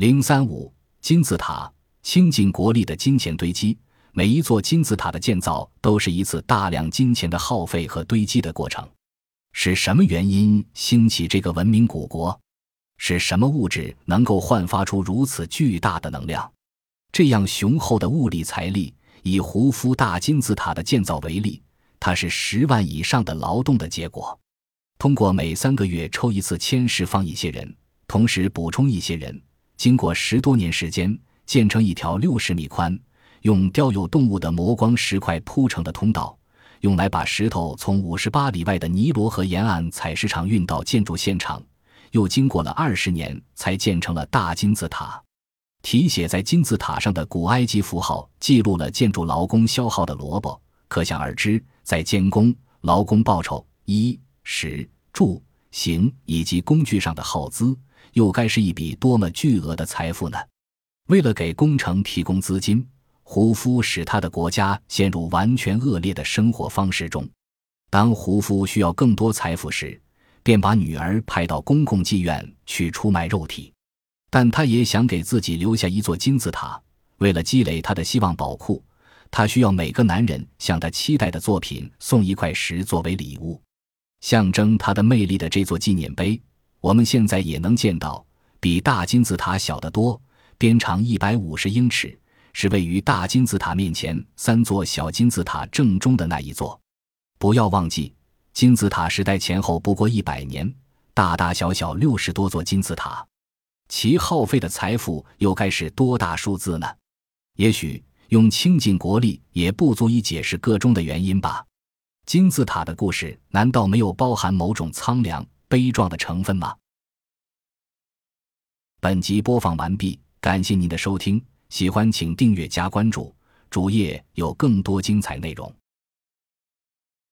零三五金字塔，倾尽国力的金钱堆积。每一座金字塔的建造都是一次大量金钱的耗费和堆积的过程。是什么原因兴起这个文明古国？是什么物质能够焕发出如此巨大的能量？这样雄厚的物力财力，以胡夫大金字塔的建造为例，它是十万以上的劳动的结果。通过每三个月抽一次签释放一些人，同时补充一些人。经过十多年时间，建成一条六十米宽、用雕有动物的磨光石块铺成的通道，用来把石头从五十八里外的尼罗河沿岸采石场运到建筑现场。又经过了二十年，才建成了大金字塔。题写在金字塔上的古埃及符号记录了建筑劳工消耗的萝卜，可想而知，在监工、劳工报酬、衣食住行以及工具上的耗资。又该是一笔多么巨额的财富呢？为了给工程提供资金，胡夫使他的国家陷入完全恶劣的生活方式中。当胡夫需要更多财富时，便把女儿派到公共妓院去出卖肉体。但他也想给自己留下一座金字塔。为了积累他的希望宝库，他需要每个男人向他期待的作品送一块石作为礼物，象征他的魅力的这座纪念碑。我们现在也能见到，比大金字塔小得多，边长一百五十英尺，是位于大金字塔面前三座小金字塔正中的那一座。不要忘记，金字塔时代前后不过一百年，大大小小六十多座金字塔，其耗费的财富又该是多大数字呢？也许用倾尽国力也不足以解释个中的原因吧。金字塔的故事难道没有包含某种苍凉？悲壮的成分吗？本集播放完毕，感谢您的收听，喜欢请订阅加关注，主页有更多精彩内容。